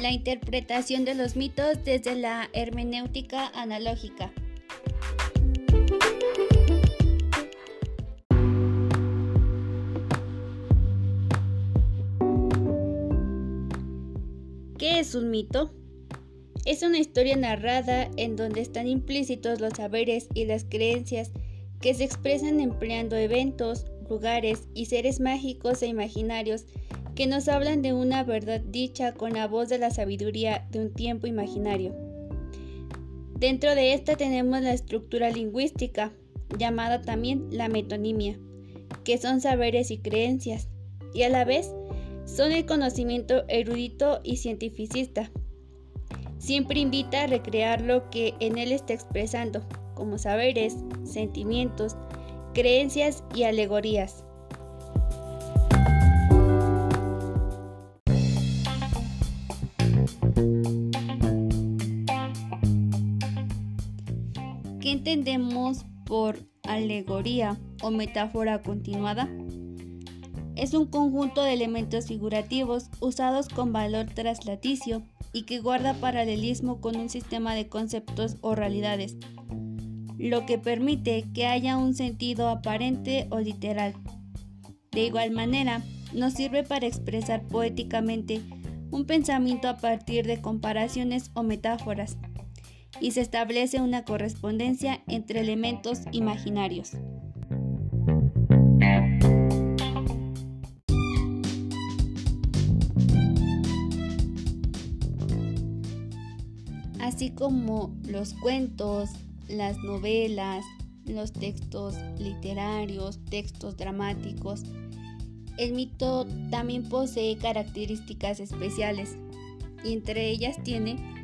La interpretación de los mitos desde la hermenéutica analógica. ¿Qué es un mito? Es una historia narrada en donde están implícitos los saberes y las creencias que se expresan empleando eventos, lugares y seres mágicos e imaginarios que nos hablan de una verdad dicha con la voz de la sabiduría de un tiempo imaginario. Dentro de esta tenemos la estructura lingüística, llamada también la metonimia, que son saberes y creencias, y a la vez son el conocimiento erudito y cientificista. Siempre invita a recrear lo que en él está expresando, como saberes, sentimientos, creencias y alegorías. ¿Qué entendemos por alegoría o metáfora continuada? Es un conjunto de elementos figurativos usados con valor traslaticio y que guarda paralelismo con un sistema de conceptos o realidades, lo que permite que haya un sentido aparente o literal. De igual manera, nos sirve para expresar poéticamente un pensamiento a partir de comparaciones o metáforas, y se establece una correspondencia entre elementos imaginarios. Así como los cuentos, las novelas, los textos literarios, textos dramáticos, el mito también posee características especiales y entre ellas tiene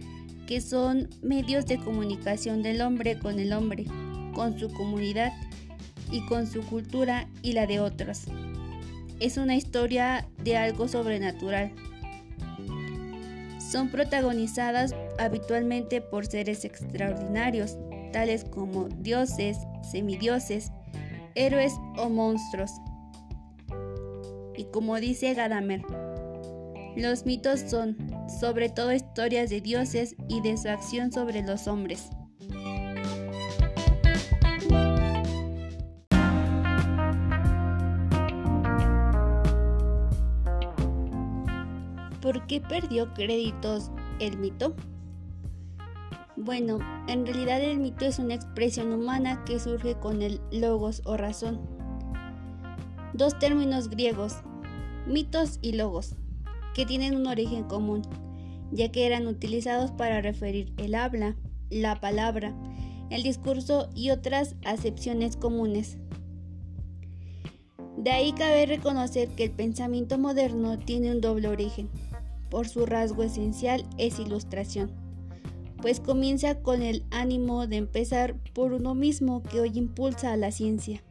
que son medios de comunicación del hombre con el hombre, con su comunidad y con su cultura y la de otros. Es una historia de algo sobrenatural. Son protagonizadas habitualmente por seres extraordinarios, tales como dioses, semidioses, héroes o monstruos. Y como dice Gadamer, los mitos son sobre todo historias de dioses y de su acción sobre los hombres. ¿Por qué perdió créditos el mito? Bueno, en realidad el mito es una expresión humana que surge con el logos o razón. Dos términos griegos, mitos y logos, que tienen un origen común, ya que eran utilizados para referir el habla, la palabra, el discurso y otras acepciones comunes. De ahí cabe reconocer que el pensamiento moderno tiene un doble origen. Por su rasgo esencial es ilustración, pues comienza con el ánimo de empezar por uno mismo que hoy impulsa a la ciencia.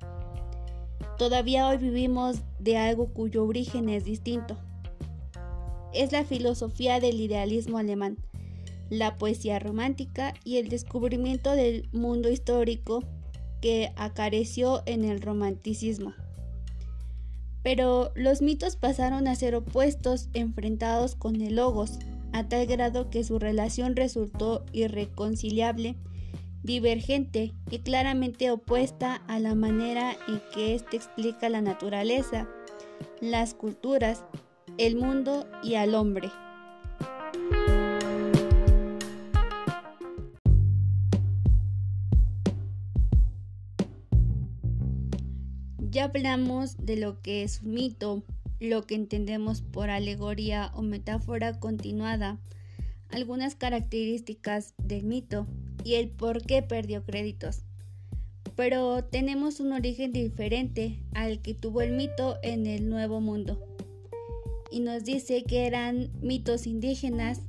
Todavía hoy vivimos de algo cuyo origen es distinto, es la filosofía del idealismo alemán, la poesía romántica y el descubrimiento del mundo histórico que acareció en el romanticismo. Pero los mitos pasaron a ser opuestos enfrentados con el logos, a tal grado que su relación resultó irreconciliable, divergente y claramente opuesta a la manera en que éste explica la naturaleza, las culturas el mundo y al hombre. Ya hablamos de lo que es un mito, lo que entendemos por alegoría o metáfora continuada, algunas características del mito y el por qué perdió créditos. Pero tenemos un origen diferente al que tuvo el mito en el Nuevo Mundo y nos dice que eran mitos indígenas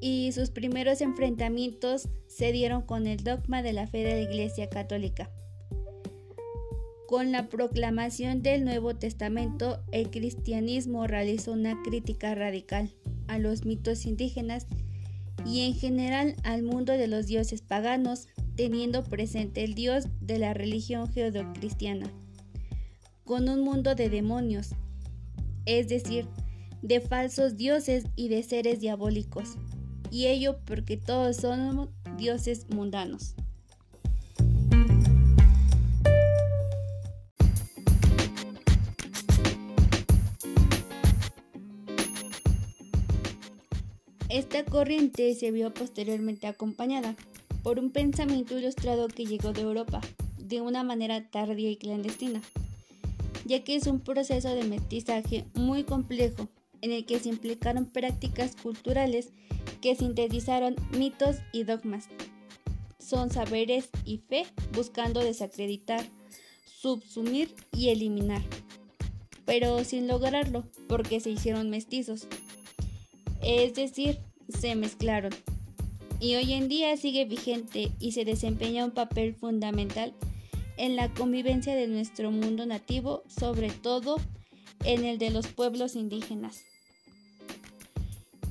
y sus primeros enfrentamientos se dieron con el dogma de la fe de la Iglesia Católica. Con la proclamación del Nuevo Testamento, el cristianismo realizó una crítica radical a los mitos indígenas y en general al mundo de los dioses paganos, teniendo presente el dios de la religión judeocristiana, con un mundo de demonios, es decir, de falsos dioses y de seres diabólicos, y ello porque todos somos dioses mundanos. Esta corriente se vio posteriormente acompañada por un pensamiento ilustrado que llegó de Europa de una manera tardía y clandestina, ya que es un proceso de mestizaje muy complejo en el que se implicaron prácticas culturales que sintetizaron mitos y dogmas. Son saberes y fe buscando desacreditar, subsumir y eliminar, pero sin lograrlo porque se hicieron mestizos es decir, se mezclaron. Y hoy en día sigue vigente y se desempeña un papel fundamental en la convivencia de nuestro mundo nativo, sobre todo en el de los pueblos indígenas.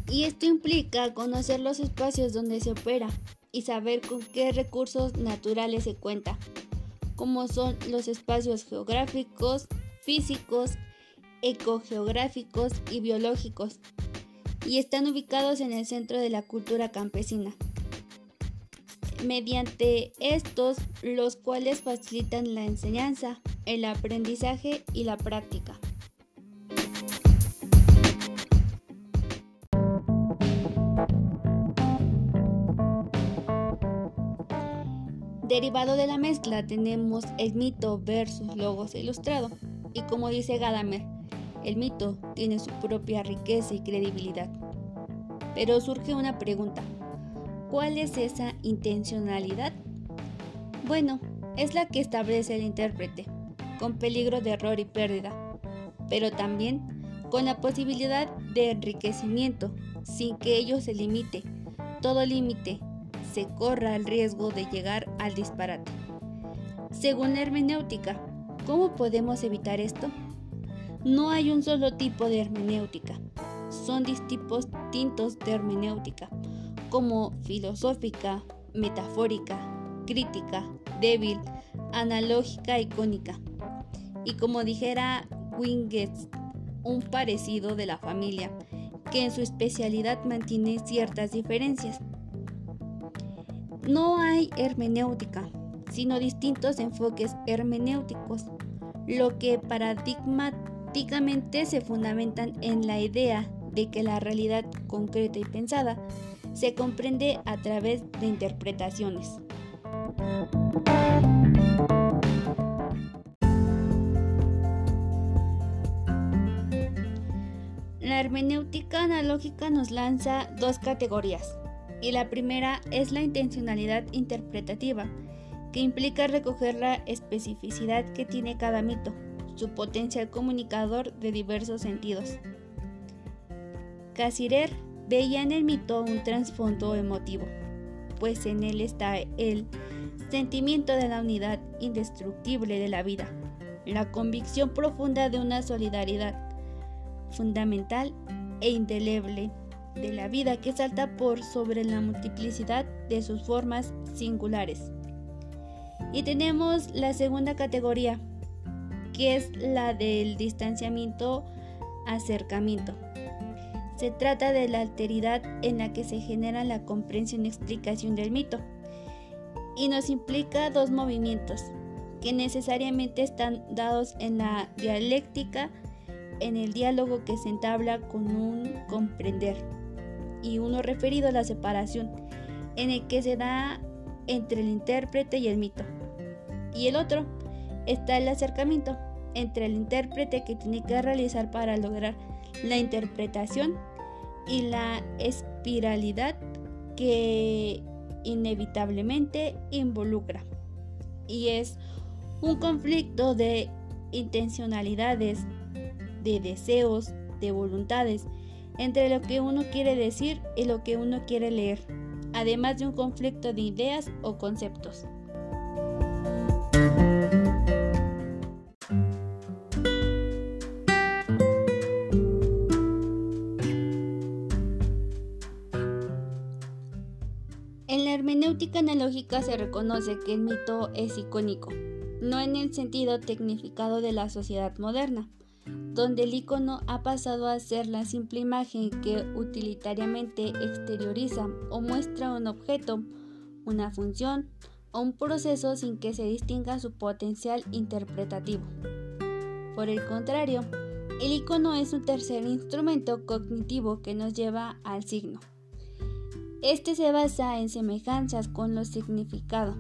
Y esto implica conocer los espacios donde se opera y saber con qué recursos naturales se cuenta, como son los espacios geográficos, físicos, ecogeográficos y biológicos, y están ubicados en el centro de la cultura campesina. Mediante estos, los cuales facilitan la enseñanza, el aprendizaje y la práctica. Derivado de la mezcla tenemos el mito versus logos ilustrado. Y como dice Gadamer, el mito tiene su propia riqueza y credibilidad. Pero surge una pregunta. ¿Cuál es esa intencionalidad? Bueno, es la que establece el intérprete, con peligro de error y pérdida, pero también con la posibilidad de enriquecimiento, sin que ello se limite. Todo límite se corra el riesgo de llegar al disparate. Según la hermenéutica, ¿cómo podemos evitar esto? No hay un solo tipo de hermenéutica, son distintos de hermenéutica, como filosófica, metafórica, crítica, débil, analógica y cónica. Y como dijera Winget, un parecido de la familia, que en su especialidad mantiene ciertas diferencias. No hay hermenéutica, sino distintos enfoques hermenéuticos, lo que paradigma se fundamentan en la idea de que la realidad concreta y pensada se comprende a través de interpretaciones. La hermenéutica analógica nos lanza dos categorías, y la primera es la intencionalidad interpretativa, que implica recoger la especificidad que tiene cada mito, su potencial comunicador de diversos sentidos. Casirer veía en el mito un trasfondo emotivo, pues en él está el sentimiento de la unidad indestructible de la vida, la convicción profunda de una solidaridad fundamental e indeleble de la vida que salta por sobre la multiplicidad de sus formas singulares. Y tenemos la segunda categoría, que es la del distanciamiento acercamiento. Se trata de la alteridad en la que se genera la comprensión y explicación del mito y nos implica dos movimientos que necesariamente están dados en la dialéctica, en el diálogo que se entabla con un comprender y uno referido a la separación en el que se da entre el intérprete y el mito. Y el otro está el acercamiento entre el intérprete que tiene que realizar para lograr la interpretación y la espiralidad que inevitablemente involucra. Y es un conflicto de intencionalidades, de deseos, de voluntades, entre lo que uno quiere decir y lo que uno quiere leer, además de un conflicto de ideas o conceptos. Se reconoce que el mito es icónico, no en el sentido tecnificado de la sociedad moderna, donde el icono ha pasado a ser la simple imagen que utilitariamente exterioriza o muestra un objeto, una función o un proceso sin que se distinga su potencial interpretativo. Por el contrario, el icono es un tercer instrumento cognitivo que nos lleva al signo. Este se basa en semejanzas con los significados,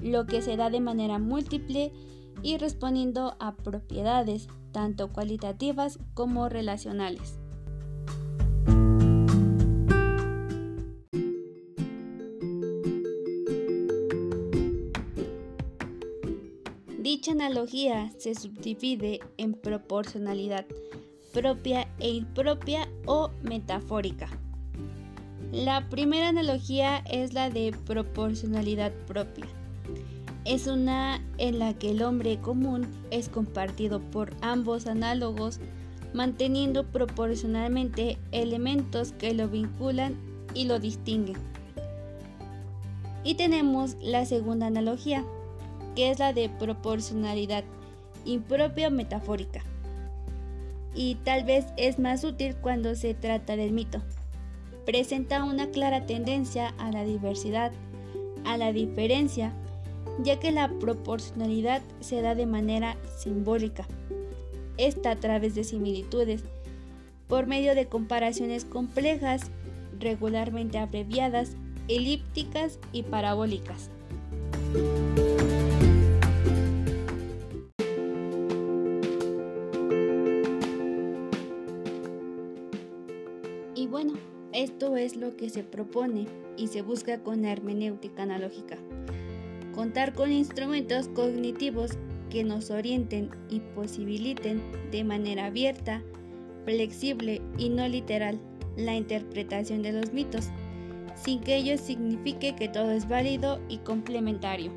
lo que se da de manera múltiple y respondiendo a propiedades tanto cualitativas como relacionales. Dicha analogía se subdivide en proporcionalidad propia e impropia o metafórica. La primera analogía es la de proporcionalidad propia es una en la que el hombre común es compartido por ambos análogos, manteniendo proporcionalmente elementos que lo vinculan y lo distinguen. Y tenemos la segunda analogía, que es la de proporcionalidad impropia metafórica. Y tal vez es más útil cuando se trata del mito. Presenta una clara tendencia a la diversidad, a la diferencia, ya que la proporcionalidad se da de manera simbólica. Esta a través de similitudes, por medio de comparaciones complejas, regularmente abreviadas, elípticas y parabólicas. Es lo que se propone y se busca con la hermenéutica analógica contar con instrumentos cognitivos que nos orienten y posibiliten de manera abierta, flexible y no literal la interpretación de los mitos, sin que ello signifique que todo es válido y complementario.